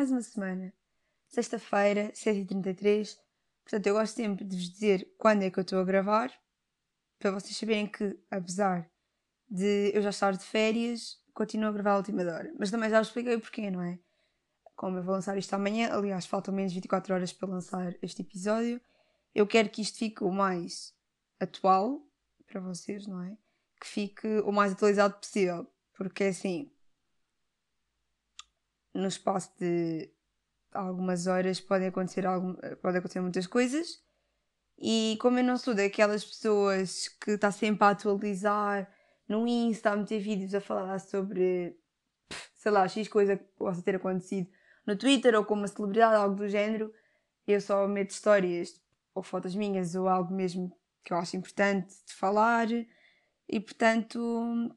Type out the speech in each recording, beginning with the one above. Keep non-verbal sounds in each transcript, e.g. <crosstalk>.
Mais uma semana, sexta-feira, 7h33. Portanto, eu gosto sempre de vos dizer quando é que eu estou a gravar, para vocês saberem que, apesar de eu já estar de férias, continuo a gravar à última hora. Mas também já expliquei o porquê, não é? Como eu vou lançar isto amanhã, aliás, faltam menos 24 horas para lançar este episódio, eu quero que isto fique o mais atual para vocês, não é? Que fique o mais atualizado possível. Porque assim, no espaço de algumas horas podem acontecer, algum, acontecer muitas coisas. E como eu não sou daquelas pessoas que está sempre a atualizar no Insta, a meter vídeos a falar sobre, sei lá, X coisa que possa ter acontecido no Twitter ou com uma celebridade, algo do género, eu só meto histórias ou fotos minhas ou algo mesmo que eu acho importante de falar e portanto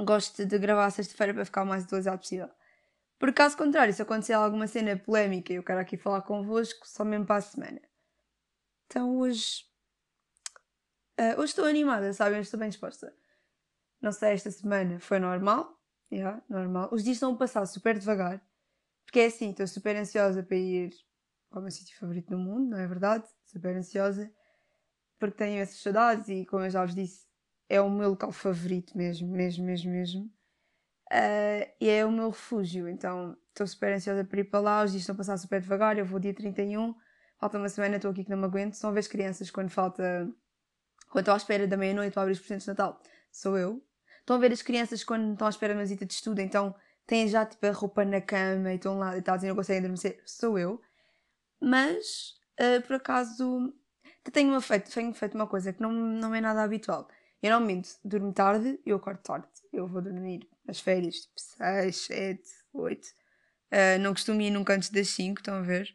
gosto de gravar sexta-feira para ficar o mais atualizado possível. Por caso contrário, se acontecer alguma cena polémica eu quero aqui falar convosco, só mesmo para a semana. Então hoje. Uh, hoje estou animada, sabem? Estou bem disposta. Não sei, esta semana foi normal. Yeah, normal. Os dias estão a passar super devagar. Porque é assim, estou super ansiosa para ir ao meu sítio favorito do mundo, não é verdade? Super ansiosa. Porque tenho essas saudades e, como eu já vos disse, é o meu local favorito mesmo, mesmo, mesmo, mesmo. Uh, e é o meu refúgio, então estou super ansiosa para ir para lá. Os dias estão a passar super devagar. Eu vou dia 31, falta uma semana, estou aqui que não me aguento. São as crianças quando falta. Quando estou à espera da meia-noite para abrir os presentes de Natal, sou eu. Estão a ver as crianças quando estão à espera de uma visita de estudo, então têm já tipo a roupa na cama e estão lá deitados e não conseguem adormecer, sou eu. Mas, uh, por acaso, tenho feito, tenho feito uma coisa que não, não é nada habitual. Eu não minto, durmo tarde e eu acordo tarde. Eu vou dormir nas férias, tipo 6, 7, 8. Uh, não costumo ir nunca antes das 5, estão a ver?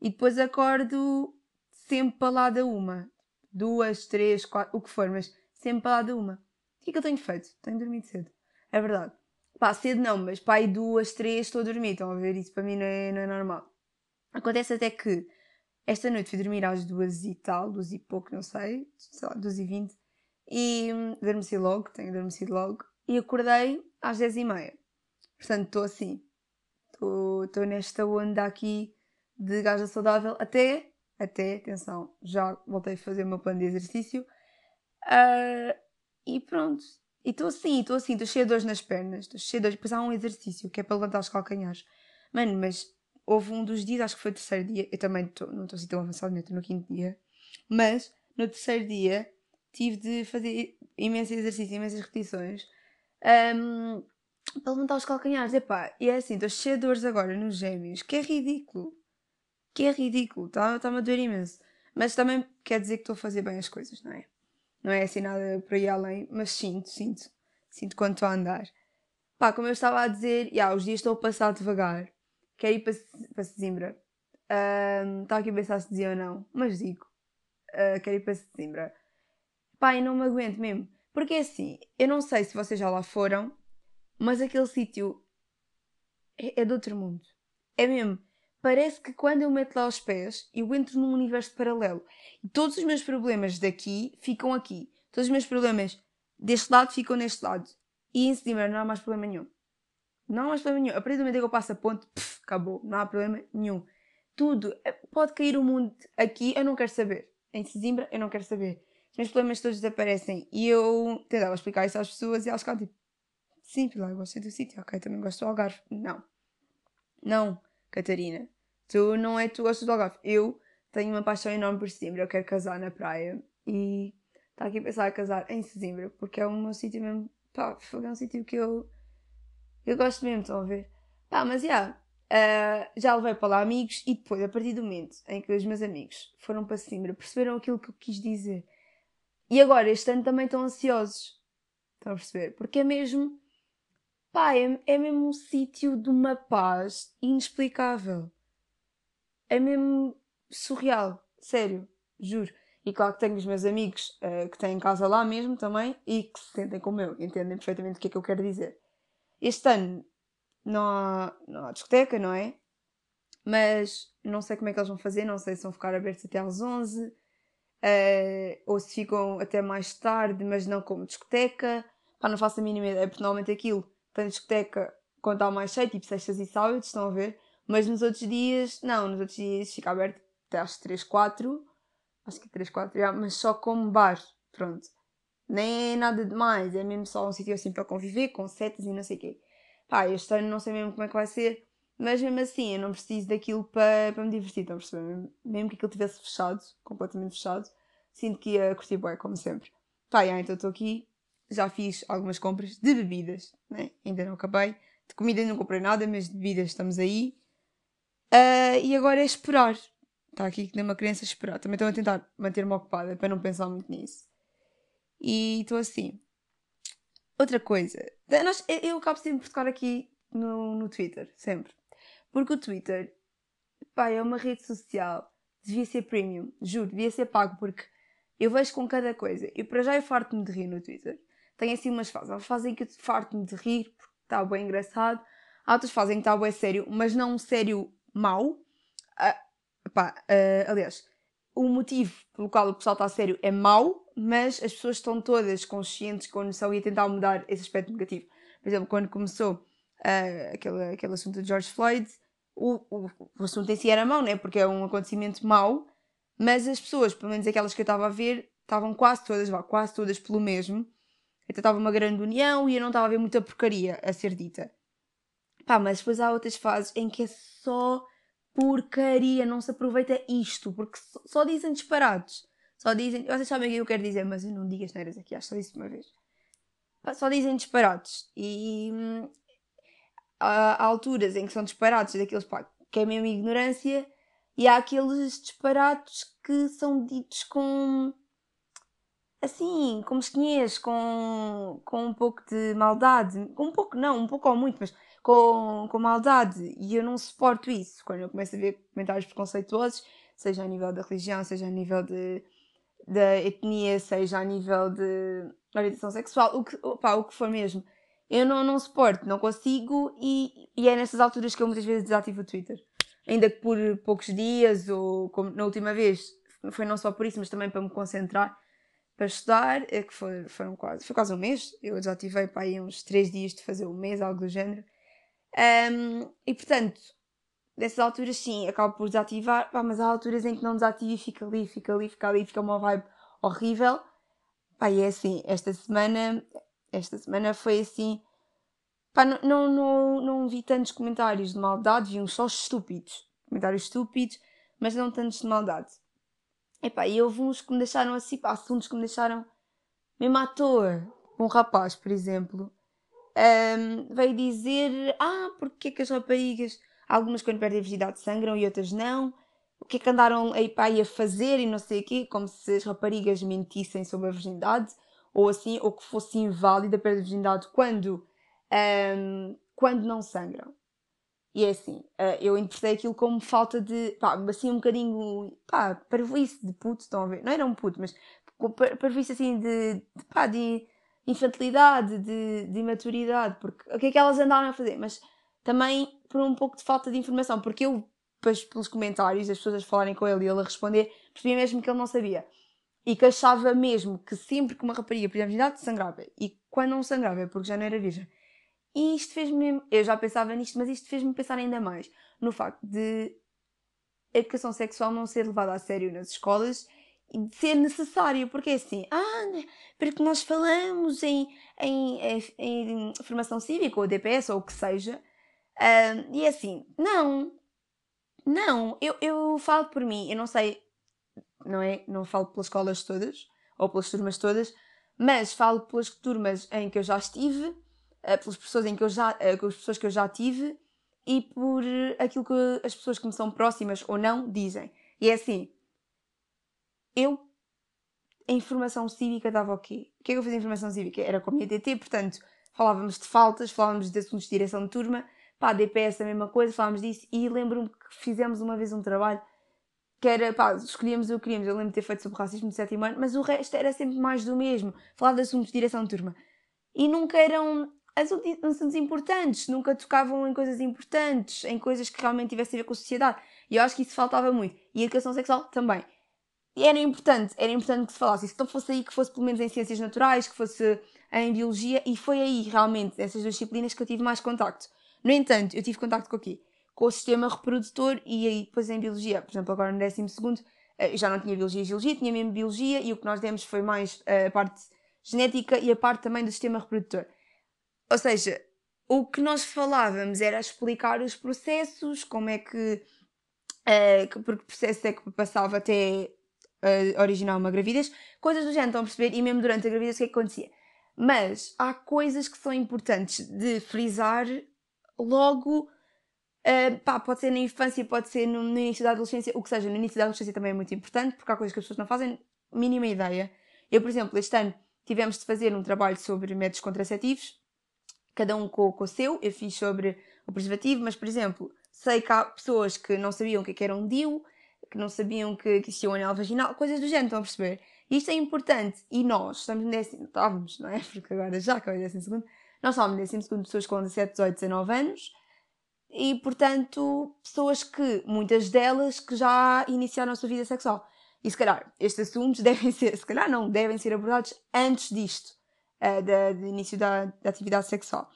E depois acordo sempre para lá da uma. Duas, três, quatro, o que for, mas sempre para lá da uma. O que é que eu tenho feito? Tenho dormido cedo. É verdade. Pá, cedo não, mas pá, aí duas, três estou a dormir. Estão a ver? Isso para mim não é, não é normal. Acontece até que esta noite fui dormir às duas e tal, duas e pouco, não sei, sei lá, duas e vinte. E adormeci logo, tenho adormecido logo. E acordei às 10 e meia. Portanto, estou assim. Estou nesta onda aqui de gaja saudável até, até, atenção, já voltei a fazer o meu plano de exercício. Uh, e pronto. E estou assim, estou assim, estou cheia de dores nas pernas, estou cheia de dores. Depois há um exercício que é para levantar os calcanhares. Mano, mas houve um dos dias, acho que foi o terceiro dia, eu também tô, não estou assim tão avançado, estou no quinto dia, mas no terceiro dia tive de fazer imenso exercício, imensas repetições um, para levantar os calcanhares. Epá, e é assim, estou cheia de dores agora nos gêmeos, que é ridículo. Que é ridículo, está-me tá a doer imenso. Mas também quer dizer que estou a fazer bem as coisas, não é? Não é assim nada por aí além, mas sinto, sinto. Sinto quando estou a andar. Pá, como eu estava a dizer, yeah, os dias estão a passar devagar. Quero ir para, para Sesimbra. Um, estava aqui a pensar se dizia ou não, mas digo. Uh, quero ir para Sesimbra. Pá, e não me aguento mesmo. Porque é assim, eu não sei se vocês já lá foram, mas aquele sítio é, é de outro mundo. É mesmo. Parece que quando eu meto lá os pés, eu entro num universo paralelo. E todos os meus problemas daqui ficam aqui. Todos os meus problemas deste lado ficam neste lado. E em cima não há mais problema nenhum. Não há mais problema nenhum. A partir do momento que eu passo a ponte, pff, acabou. Não há problema nenhum. Tudo. Eh, pode cair o mundo aqui, eu não quero saber. Em Sesimbra, eu não quero saber os meus problemas todos desaparecem. E eu tentava explicar isso às pessoas e elas ficavam tipo, sim, eu gosto do sítio, ok, também gosto do Algarve. Não. Não, Catarina. Tu não é tu gostas do Algarve. Eu tenho uma paixão enorme por Sesimbra, eu quero casar na praia. E está aqui a pensar a casar em Sesimbra, porque é o meu sítio mesmo, pá, é um sítio que eu, eu gosto mesmo, estão a ver? Pá, mas já, yeah, Uh, já levei para lá amigos e depois, a partir do momento em que os meus amigos foram para Sesimbra, perceberam aquilo que eu quis dizer. E agora, este ano também estão ansiosos. Estão a perceber? Porque é mesmo. Pá, é, é mesmo um sítio de uma paz inexplicável. É mesmo surreal. Sério, juro. E claro que tenho os meus amigos uh, que têm casa lá mesmo também e que se sentem como eu, entendem perfeitamente o que é que eu quero dizer. Este ano não há, não há discoteca, não é? Mas não sei como é que eles vão fazer, não sei se vão ficar abertos até às 11, uh, ou se ficam até mais tarde, mas não como discoteca. Pá, não faço a mínima ideia, porque normalmente aquilo tem discoteca quando está mais cheio, tipo sextas e sábados, estão a ver? Mas nos outros dias, não, nos outros dias fica aberto até às 3, 4. Acho que 3, 4, já, mas só como bar, pronto. Nem é nada demais, é mesmo só um sítio assim para conviver, com setas e não sei o quê. Pá, este ano não sei mesmo como é que vai ser, mas mesmo assim eu não preciso daquilo para, para me divertir, estão a perceber? Mesmo, que aquilo tivesse fechado, completamente fechado, sinto que ia curtir bem, como sempre. Pá, já, então estou aqui, já fiz algumas compras de bebidas, né? ainda não acabei. De comida não comprei nada, mas de bebidas estamos aí. Uh, e agora é esperar. Está aqui que nem uma criança esperar. Também estou a tentar manter-me ocupada para não pensar muito nisso. E estou assim. Outra coisa. Nós, eu acabo sempre por tocar aqui no, no Twitter, sempre. Porque o Twitter, pá, é uma rede social. Devia ser premium, juro, devia ser pago, porque eu vejo com cada coisa. Eu para já eu farto-me de rir no Twitter. Tenho assim umas fases. Há fases em que eu farto-me de rir, porque está bem engraçado. Há outras fases em que está bem sério, mas não um sério mau. Uh, pá, uh, aliás, o motivo pelo qual o pessoal está sério é mau, mas as pessoas estão todas conscientes com noção e a tentar mudar esse aspecto negativo. Por exemplo, quando começou uh, aquele, aquele assunto de George Floyd, o, o, o assunto em si era mau, né? porque é um acontecimento mau, mas as pessoas, pelo menos aquelas que eu estava a ver, estavam quase todas, vá, quase todas pelo mesmo. Então estava uma grande união e eu não estava a ver muita porcaria a ser dita. Pá, mas depois há outras fases em que é só porcaria, não se aproveita isto, porque só, dizem disparados. Só dizem. Vocês sabem o que eu quero dizer, mas eu não digo as neiras aqui, acho só disse uma vez. Pá, só dizem disparados. E hum, há, alturas em que são disparados daqueles pá, que é mesmo ignorância, e há aqueles disparados que são ditos com assim, como mesquinhez, com, com um pouco de maldade, um pouco não, um pouco ou muito, mas com, com maldade, e eu não suporto isso. Quando eu começo a ver comentários preconceituosos, seja a nível da religião, seja a nível de, da etnia, seja a nível de orientação sexual, o que, opa, o que for mesmo, eu não, não suporto, não consigo, e, e é nessas alturas que eu muitas vezes desativo o Twitter. Ainda que por poucos dias, ou como na última vez, foi não só por isso, mas também para me concentrar para estudar, é que foi, foram quase, foi quase um mês. Eu desativei para aí uns três dias de fazer um mês, algo do género. Um, e portanto, nessas alturas sim, acabo por desativar, pá, mas há alturas em que não desativo e fica ali, fica ali, fica ali, fica uma vibe horrível. Pá, e é assim, esta semana, esta semana foi assim, pá, não, não, não, não vi tantos comentários de maldade, vi uns só estúpidos, comentários estúpidos, mas não tantos de maldade. Epá, e houve uns que me deixaram assim, pá, assuntos que me deixaram mesmo à toa. Um rapaz, por exemplo, um, veio dizer: Ah, porque é que as raparigas, algumas quando perdem a virgindade sangram e outras não? O que é que andaram aí para aí a fazer e não sei o quê? Como se as raparigas mentissem sobre a virgindade ou assim, ou que fosse inválida a virgindade quando, um, quando não sangram. E é assim, eh, eu interpretei aquilo como falta de, pá, assim um bocadinho, pá, parvoíce de puto, estão a ver? Não era um puto, mas parvoíce assim de, de, pá, de infantilidade, de, de imaturidade, porque o que é que elas andaram a fazer? Mas também por um pouco de falta de informação, porque eu, pelos comentários, as pessoas falarem com ele e ele a responder, percebi mesmo que ele não sabia. E que achava mesmo que sempre que uma rapariga perdia a virgindade, sangrava. E quando não sangrava é porque já não era virgem. E isto fez-me. Eu já pensava nisto, mas isto fez-me pensar ainda mais no facto de a educação sexual não ser levada a sério nas escolas e de ser necessário, porque é assim, ah, né, porque nós falamos em, em, em, em formação cívica ou DPS ou o que seja, uh, e é assim, não, não, eu, eu falo por mim, eu não sei, não é? Não falo pelas escolas todas ou pelas turmas todas, mas falo pelas turmas em que eu já estive uh, pelas pessoas em que eu já, uh, pelas pessoas que eu já tive e por aquilo que as pessoas que me são próximas ou não dizem. E é assim, eu em formação cívica dava o quê? O que é que eu fazia em formação cívica? Era com a minha TT, portanto, falávamos de faltas, falávamos de assuntos de direção de turma, pá, DPS a mesma coisa, falávamos disso, e lembro-me que fizemos uma vez um trabalho que era, pá, escolhíamos o que queríamos, eu lembro de ter feito sobre racismo de sétimo ano, mas o resto era sempre mais do mesmo, falar de assuntos de direção de turma. E nunca eram assuntos importantes, nunca tocavam em coisas importantes, em coisas que realmente tivessem a ver com a sociedade. E eu acho que isso faltava muito. E a educação sexual também. E era importante, era importante que se falasse. Se não fosse aí, que fosse pelo menos em ciências naturais, que fosse em biologia, e foi aí realmente, essas duas disciplinas, que eu tive mais contacto. No entanto, eu tive contacto com o quê? Com o sistema reprodutor e aí depois em biologia, por exemplo, agora no décimo segundo, eh, já não tinha biologia e geologia, tinha mesmo biologia e o que nós demos foi mais a parte genética e a parte também do sistema reprodutor. Ou seja, o que nós falávamos era explicar os processos, como é que. Uh, porque processo é que passava até uh, originar uma gravidez, coisas do género, estão a perceber? E mesmo durante a gravidez, o que é que acontecia? Mas há coisas que são importantes de frisar logo. Uh, pá, pode ser na infância, pode ser no, no, início da adolescência, o que seja, no início da adolescência também é muito importante, porque há coisas que as pessoas não fazem mínima ideia. Eu, por exemplo, este ano tivemos de fazer um trabalho sobre métodos contraceptivos, cada um com, com o seu. Eu fiz sobre o preservativo, mas, por exemplo, sei que há pessoas que não sabiam o que é era um DIU, que não sabiam que, que existia um anel vaginal, coisas do género, estão a perceber? Isto é importante e nós estamos no décimo, estávamos, não é? <laughs> Porque agora já acabei décimo segundo, nós estávamos no décimo segundo pessoas com 17, 18, 19 anos e, portanto, pessoas que, muitas delas, que já iniciaram a sua vida sexual. E se calhar, estes assuntos <laughs> devem ser, se calhar não, devem ser abordados antes disto uh, da, do início da, da atividade sexual.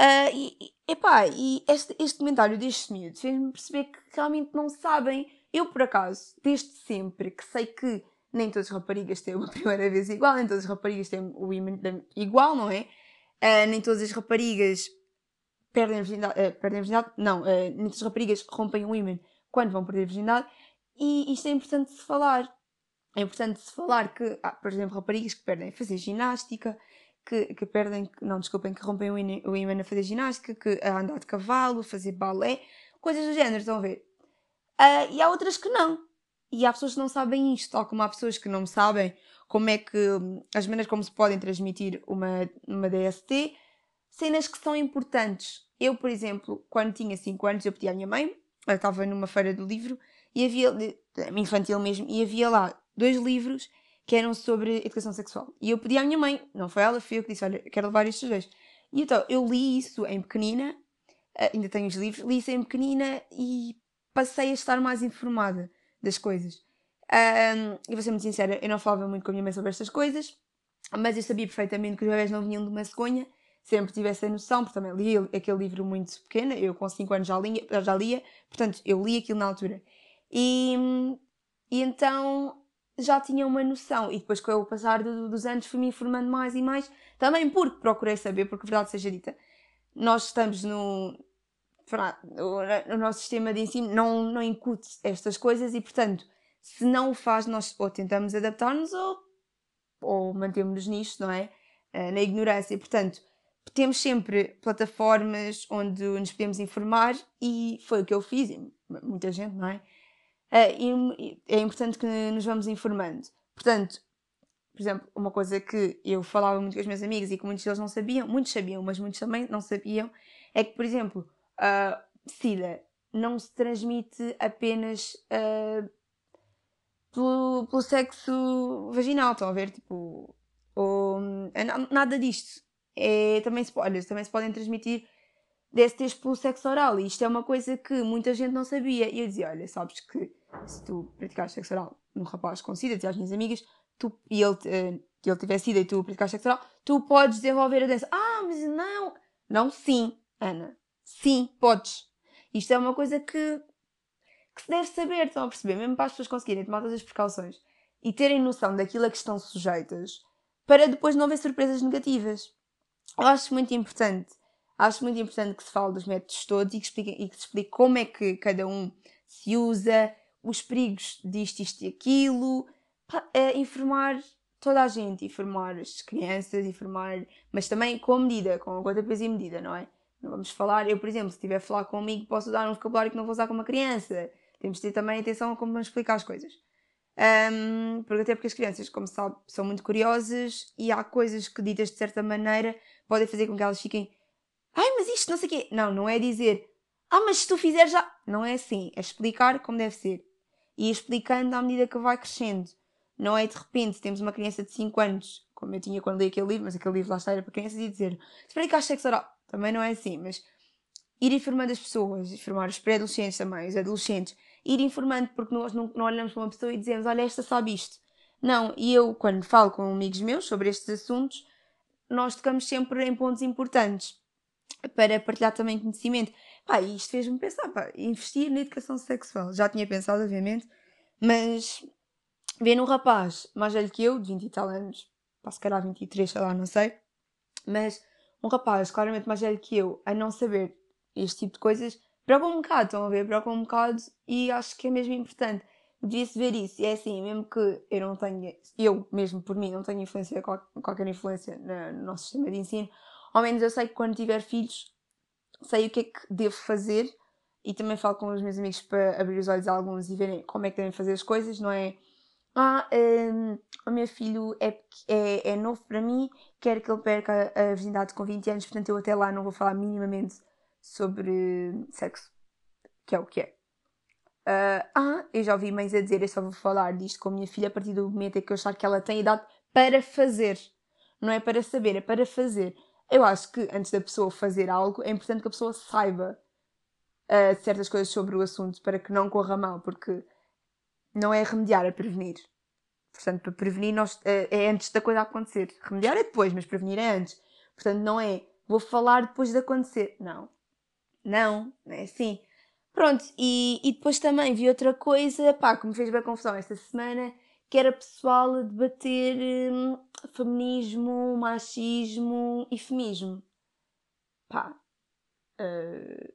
Uh, e, epá, e este, este comentário deste miúdo fez-me perceber que realmente não sabem. Eu, por acaso, desde sempre que sei que nem todas as raparigas têm uma <laughs> primeira vez igual, nem todas as raparigas têm o imã igual, não é? Uh, nem todas as raparigas perdem a virgindade, uh, perdem a virgindade não, uh, nem todas as raparigas rompem o imã quando vão perder a virgindade, e isto é importante de falar. É importante se falar que há, por exemplo, raparigas que perdem a fazer ginástica, que, que perdem, não, desculpem, que rompem o ímã a fazer ginástica, que a andar de cavalo, fazer balé, coisas do género, estão a ver? Uh, e há outras que não. E há pessoas que não sabem isto, tal como há pessoas que não sabem como é que as maneiras como se podem transmitir uma, uma DST, cenas que são importantes. Eu, por exemplo, quando tinha 5 anos, eu pedi à minha mãe, eu estava numa feira do livro, e havia, infantil mesmo, e havia lá dois livros que eram sobre educação sexual. E eu pedi à minha mãe, não foi ela, foi eu que disse: Olha, quero levar estes dois. E então eu li isso em pequenina, eh, ainda tenho os livros, li isso em pequenina e passei a estar mais informada das coisas. Um, e vou ser muito sincera, eu não falava muito com a minha mãe sobre estas coisas, mas eu sabia perfeitamente que os bebés não vinham de uma cegonha, sempre tive essa noção, porque também li aquele livro muito pequeno, eu com 5 anos já lia, já lia, portanto eu li aquilo na altura. E, e então já tinha uma noção. E depois, com o passar do, dos anos, fui-me informando mais e mais. Também porque procurei saber, porque, verdade seja dita, nós estamos no. O nosso sistema de ensino não, não incute estas coisas e, portanto, se não o faz, nós ou tentamos adaptar-nos ou, ou mantemos-nos nisto, não é? Eh, na ignorância. Portanto, temos sempre plataformas onde nos podemos informar e foi o que eu fiz, e muita gente, não é? é, é importante que nos vamos informando. Portanto, por exemplo, uma coisa que eu falava muito com os meus amigos e que muitos deles não sabiam, muitos sabiam, mas muitos também não sabiam, é que, por exemplo, a SIDA não se transmite apenas uh, pelo, pelo sexo vaginal, estão a ver? Tipo, ou, nada disto. É, também, se, também se podem transmitir DSTs pelo sexo oral. E isto é uma coisa que muita gente não sabia. E eu dizia: Olha, sabes que se tu praticares sexo oral num rapaz com SIDA, às minhas amigas, tu, e ele, uh, ele tiver SIDA e tu praticares sexo oral, tu podes desenvolver a doença. Ah, mas não! Não, sim, Ana. Sim, podes. Isto é uma coisa que, que se deve saber, estão a perceber? Mesmo para as pessoas conseguirem tomar todas as precauções e terem noção daquilo a que estão sujeitas, para depois não haver surpresas negativas. Eu acho muito importante Acho muito importante que se fale dos métodos todos e que, explique, e que se explique como é que cada um se usa, os perigos disto, isto e aquilo, é informar toda a gente, informar as crianças, informar, mas também com medida, com conta, peso e medida, não é? Não vamos falar, eu, por exemplo, se estiver a falar comigo, posso usar um vocabulário que não vou usar com uma criança. Temos de ter também atenção a como vamos explicar as coisas. Um, porque até porque as crianças, como sabe, são muito curiosas e há coisas que ditas de certa maneira podem fazer com que elas fiquem Ai, mas isto não sei o quê. Não, não é dizer. Ah, mas se tu fizeres já. Não é assim. É explicar como deve ser. E explicando à medida que vai crescendo. Não é de repente temos uma criança de 5 anos, como eu tinha quando li aquele livro, mas aquele livro lá está era para crianças, e dizer praticar sexo oral. Também não é assim, mas ir informando as pessoas, informar os pré-adolescentes também, os adolescentes, ir informando porque nós não, não olhamos para uma pessoa e dizemos, olha, esta sabe isto. Não, e eu, quando falo com amigos meus sobre estes assuntos, nós tocamos sempre em pontos importantes para partilhar também conhecimento. Pá, isto fez-me pensar, pá, investir na educação sexual. Já tinha pensado, obviamente, mas ver num rapaz mais velho que eu, de 20 e tal anos, pá, se calhar 23, sei lá, não sei, mas um rapaz claramente mais velho que eu, a não saber este tipo de coisas, preocupa um bocado, estão a ver? Preocupa um bocado e acho que é mesmo importante. Devia-se ver isso. E é assim, mesmo que eu não tenha, eu mesmo por mim, não tenho influência, qualquer influência no nosso sistema de ensino, ao menos eu sei que quando tiver filhos, sei o que é que devo fazer e também falo com os meus amigos para abrir os olhos a alguns e verem como é que devem fazer as coisas, não é? Ah, um, o meu filho é, é, é novo para mim, quero que ele perca a virgindade com 20 anos, portanto eu até lá não vou falar minimamente sobre sexo, que é o que é. Uh, ah, eu já ouvi mães a dizer, eu só vou falar disto com a minha filha a partir do momento em que eu achar que ela tem idade para fazer. Não é para saber, é para fazer. Eu acho que antes da pessoa fazer algo, é importante que a pessoa saiba uh, certas coisas sobre o assunto para que não corra mal, porque não é remediar, é prevenir. Portanto, para prevenir nós, é, é antes da coisa acontecer. Remediar é depois, mas prevenir é antes. Portanto, não é vou falar depois de acontecer. Não. Não, não é assim. Pronto, e, e depois também vi outra coisa, pá, que me fez bem confusão esta semana, que era pessoal a debater hum, feminismo, machismo e feminismo. Pá, uh,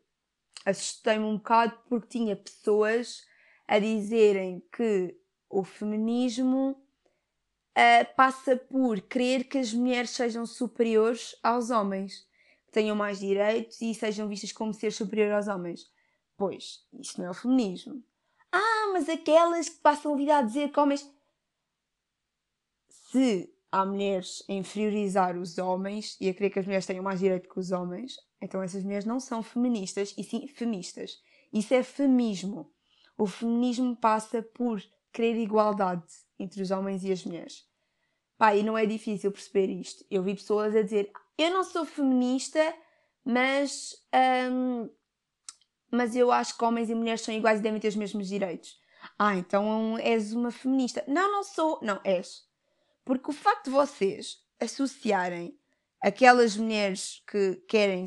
assustei-me um bocado porque tinha pessoas a dizerem que o feminismo uh, passa por querer que as mulheres sejam superiores aos homens, tenham mais direitos e sejam vistas como ser superior aos homens. Pois, isso não é o feminismo. Ah, mas aquelas que passam a vida a dizer que homens. Se há mulheres a inferiorizar os homens e a querer que as mulheres tenham mais direito que os homens, então essas mulheres não são feministas, e sim feministas. Isso é feminismo. O feminismo passa por querer igualdade entre os homens e as mulheres. Pá, e não é difícil perceber isto. Eu vi pessoas a dizer: eu não sou feminista, mas, hum, mas eu acho que homens e mulheres são iguais e devem ter os mesmos direitos. Ah, então és uma feminista. Não, não sou. Não, és. Porque o facto de vocês associarem aquelas mulheres que querem,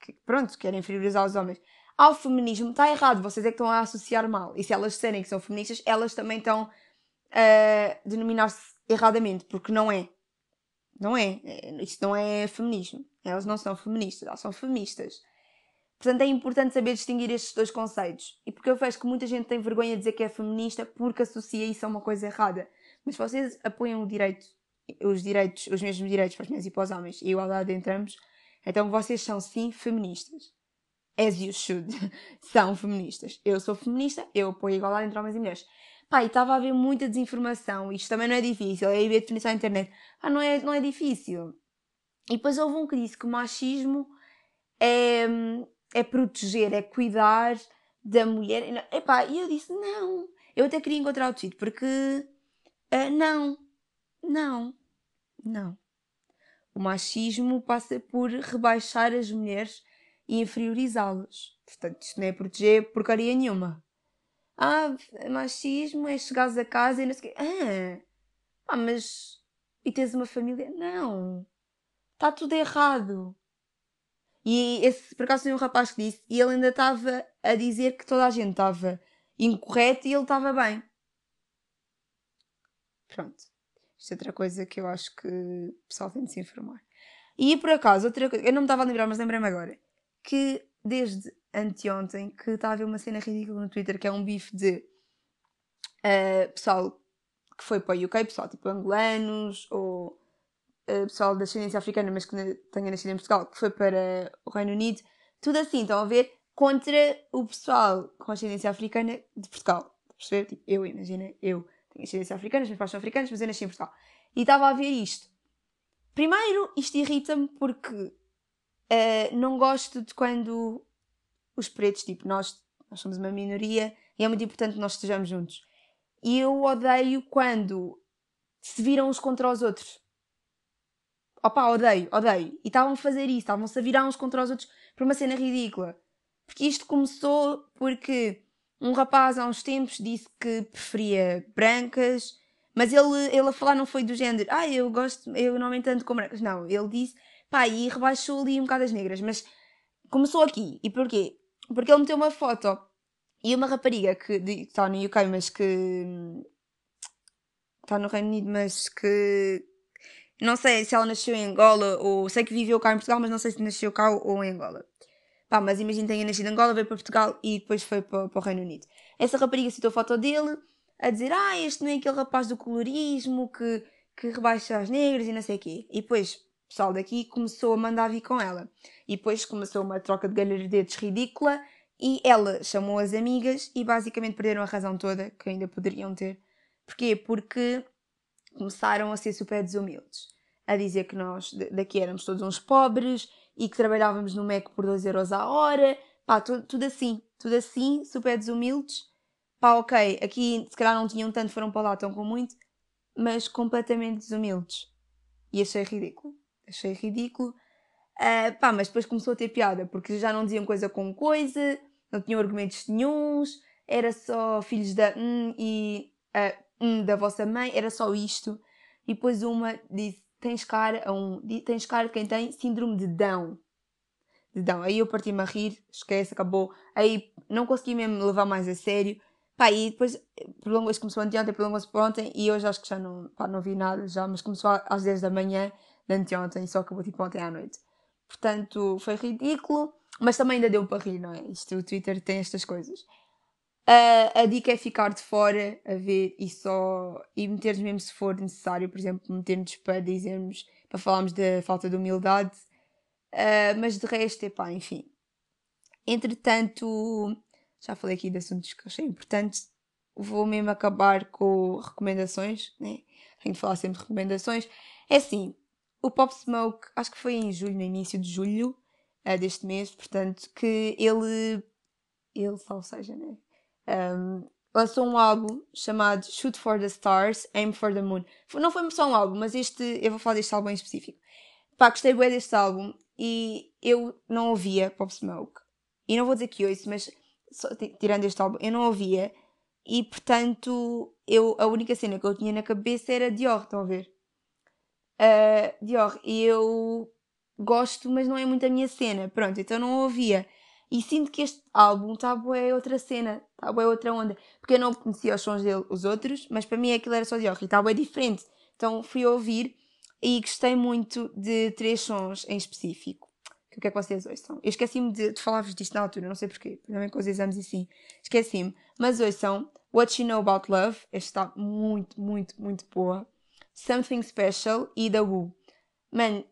que, pronto, querem inferiorizar os homens ao feminismo está errado, vocês é que estão a associar mal. E se elas disserem que são feministas, elas também estão a denominar-se erradamente, porque não é. Não é. é. Isto não é feminismo. Elas não são feministas, elas são feministas. Portanto, é importante saber distinguir estes dois conceitos. E porque eu vejo que muita gente tem vergonha de dizer que é feminista porque associa isso a uma coisa errada. Mas vocês apoiam o direito, os direitos, os mesmos direitos para as mulheres e para os homens e a igualdade entre ambos, então vocês são sim feministas as you should, <laughs> são feministas. Eu sou feminista, eu apoio a igualdade entre homens e mulheres. Pá, e estava a haver muita desinformação, isto também não é difícil, é ver a definição na internet. Ah, não é, não é difícil. E depois houve um que disse que o machismo é, é proteger, é cuidar da mulher. Epá, e eu disse, não. Eu até queria encontrar o tweet, porque uh, não, não, não. O machismo passa por rebaixar as mulheres e inferiorizá-los. Portanto, isto não é proteger porcaria nenhuma. Ah, machismo é chegares a casa e não sei o quê. Ah, mas. E tens uma família? Não. Está tudo errado. E esse, por acaso, tem um rapaz que disse, e ele ainda estava a dizer que toda a gente estava incorreto e ele estava bem. Pronto. Isto é outra coisa que eu acho que o pessoal tem de se informar. E por acaso, outra coisa, eu não me estava a lembrar, mas lembrei-me agora que desde anteontem que está a haver uma cena ridícula no Twitter que é um bife de uh, pessoal que foi para o UK, pessoal tipo angolanos ou uh, pessoal da ascendência africana, mas que tenha nascido em Portugal, que foi para o Reino Unido, tudo assim, estão a ver, contra o pessoal com ascendência africana de Portugal. Perceber? Tipo, eu, imagina, eu tenho ascendência africana, os meus pais são africanos, mas eu nasci em Portugal. E estava a ver isto. Primeiro, isto irrita-me porque Uh, não gosto de quando os pretos, tipo, nós, nós somos uma minoria e é muito importante que nós estejamos juntos. E eu odeio quando se viram uns contra os outros. Opa, odeio, odeio. E estavam a fazer isso, estavam-se a virar uns contra os outros por uma cena ridícula. Porque isto começou porque um rapaz há uns tempos disse que preferia brancas, mas ele, ele a falar não foi do género, ah, eu gosto, eu não me entendo com brancas. Não, ele disse pá, e rebaixou ali um bocado as negras, mas começou aqui. E porquê? Porque ele meteu uma foto e uma rapariga que está no UK, mas que está no Reino Unido, mas que não sei se ela nasceu em Angola ou sei que viveu cá em Portugal, mas não sei se nasceu cá ou em Angola. Pá, mas imagina tenha nascido em Angola, veio para Portugal e depois foi para, para o Reino Unido. Essa rapariga citou a foto dele a dizer: Ah, este não é aquele rapaz do colorismo que, que rebaixa as negras e não sei o quê. E depois o pessoal daqui começou a mandar vir com ela. E depois começou uma troca de galhardetes ridícula e ela chamou as amigas e basicamente perderam a razão toda que ainda poderiam ter. Porquê? Porque começaram a ser super desumildes. A dizer que nós daqui éramos todos uns pobres e que trabalhávamos no MEC por 2 euros a hora. Pá, tudo, tudo assim. Tudo assim, super desumildes pá, ok, aqui se calhar não tinham tanto, foram para lá, estão com muito, mas completamente desumildes. E achei ridículo. Achei ridículo. Uh, pá, mas depois começou a ter piada, porque já não diziam coisa com coisa, não tinham argumentos nenhums, era só filhos da hum, e uh, hum, da vossa mãe, era só isto. E depois uma disse: tens cara, um, tens cara de quem tem síndrome de Down. De Down. Aí eu parti-me a rir, esquece, acabou. Aí não consegui mesmo levar mais a sério. Pá, e depois prolongou-se, começou anteontem, prolongou-se para ontem e hoje acho que já não, pá, não vi nada já, mas começou às 10 da manhã de anteontem e só acabou tipo ontem à noite. Portanto, foi ridículo, mas também ainda deu para rir, não é? Isto, o Twitter tem estas coisas. Uh, a dica é ficar de fora a ver e só e meter-nos mesmo se for necessário, por exemplo, meter-nos para dizermos, para falarmos da falta de humildade, uh, mas de resto, epá, enfim. Entretanto, já falei aqui de assuntos que achei importantes. Vou mesmo acabar com recomendações, né? Tenho de falar sempre de recomendações. É assim, o Pop Smoke, acho que foi em julho, no início de julho uh, deste mês, portanto, que ele, ele, ou seja, né? Um, lançou um álbum chamado Shoot for the Stars, Aim for the Moon. Não foi só um álbum, mas este, eu vou falar deste álbum em específico. Pá, gostei bem deste álbum e eu não ouvia Pop Smoke. E não vou dizer que ouço, mas tirando este álbum, eu não ouvia e portanto eu, a única cena que eu tinha na cabeça era Dior, estão a ver? Uh, Dior, e eu gosto, mas não é muito a minha cena, pronto, então não ouvia. E sinto que este álbum está é outra cena, está é outra onda, porque eu não conhecia os sons dele, os outros, mas para mim aquilo era só Dior e está é diferente. Então fui ouvir e gostei muito de três sons em específico que o que é que vocês ouçam. Eu esqueci-me de, de falar-vos disto na altura, não sei porquê, também com os exames e assim. Esqueci-me. Mas ouçam What You Know About Love, esta está muito, muito, muito boa. Something Special e The Woo. Mano,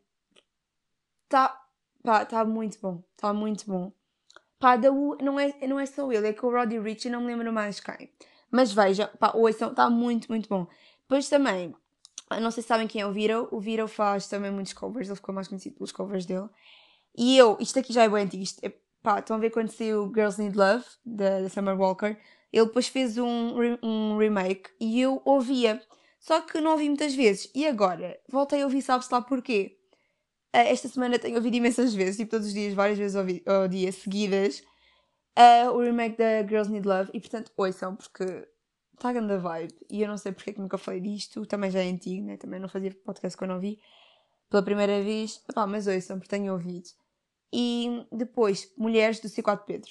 está pá, tá muito bom. Está muito bom. Pá, The Woo não é, não é só ele, é que o Roddy Rich, não me lembro mais quem. Mas veja, pá, ouçam, está muito, muito bom. Depois também, não sei se sabem quem é o Viro. O Viro faz também muitos covers, ele ficou mais conhecido pelos covers dele. E eu, isto aqui já é bem antigo, isto é, pá, estão a ver quando saiu Girls Need Love, da, Summer Walker, ele depois fez um, um remake e eu ouvia, só que não ouvi muitas vezes. E agora, voltei a ouvir, sabe-se lá porquê? Uh, esta semana tenho ouvido imensas vezes, tipo todos os dias, várias vezes ao, ao dia, seguidas, uh, o remake da Girls Need Love, e portanto, ouçam, porque está grande a vibe, e eu não sei porque é que nunca falei disto, também já é antigo, né? também não fazia podcast quando ouvi, pela primeira vez, pá, mas ouçam, porque tenho ouvido. E depois, Mulheres do C4 Pedro.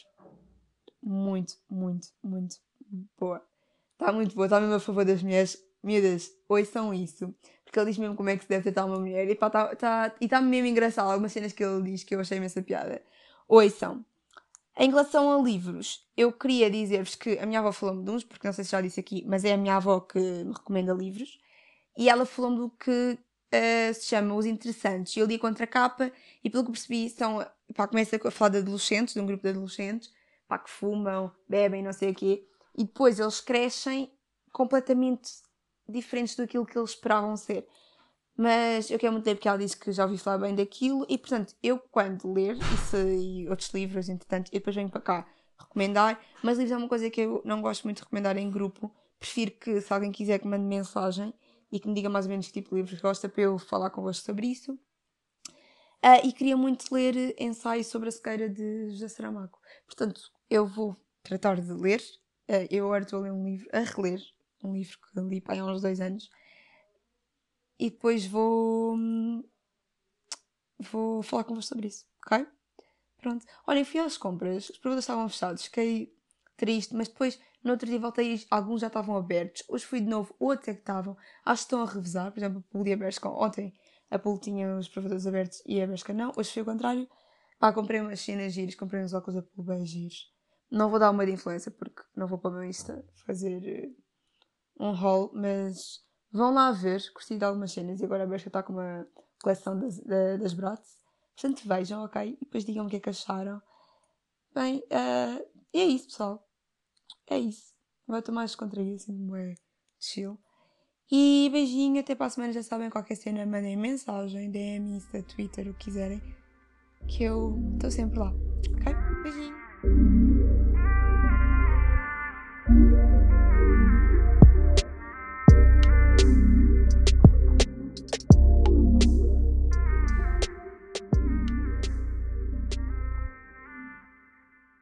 Muito, muito, muito boa. Está muito boa, está mesmo a favor das mulheres. Miúdas, ouçam isso. Porque ele diz mesmo como é que se deve tratar uma mulher. E está tá, e tá mesmo engraçado. Algumas cenas que ele diz que eu achei imensa piada. Ouçam. Em relação a livros, eu queria dizer-vos que a minha avó falou-me de uns, porque não sei se já disse aqui, mas é a minha avó que me recomenda livros. E ela falou-me do que uh, se chama Os Interessantes. Eu li a contracapa e, pelo que percebi, são, pá, começa a falar de adolescentes, de um grupo de adolescentes, pá, que fumam, bebem, não sei o quê, e depois eles crescem completamente diferentes daquilo que eles esperavam ser. Mas eu quero muito ler porque ela disse que já ouvi falar bem daquilo e, portanto, eu quando ler isso e outros livros, entretanto, eu depois venho para cá recomendar, mas livros é uma coisa que eu não gosto muito de recomendar em grupo. Prefiro que, se alguém quiser, que mande mensagem e que me diga mais ou menos que tipo de livros gosta para eu falar convosco sobre isso. Uh, e queria muito ler ensaios sobre a sequeira de José Saramago. Portanto, eu vou tratar de ler. Uh, eu agora estou a ler um livro, a reler um livro que li há uns dois anos. E depois vou. vou falar convosco sobre isso, ok? Pronto. Olhem, fui às compras, os produtos estavam fechados, fiquei triste, mas depois no outro dia voltei alguns já estavam abertos. Hoje fui de novo, outros é que estavam. Acho que estão a revezar, por exemplo, a Pool e a. Ontem a Pool tinha os provadores abertos e a Bershka não. Hoje foi o contrário. Pá, comprei umas cenas giras, comprei uns óculos da Pool bem giros. Não vou dar uma de influência porque não vou para o meu Insta fazer eh, um haul, mas vão lá ver, curti de algumas cenas e agora a Bershka está com uma coleção das, das Bratz. Portanto, vejam, ok? E depois digam o que é que acharam. Bem, uh, é isso, pessoal. É isso. Agora estou mais descontraída, assim, é chill. E beijinho, até para a semana. Já sabem, qualquer cena, mandem mensagem, DM, Insta, Twitter, o que quiserem. Que eu estou sempre lá. Ok? Beijinho.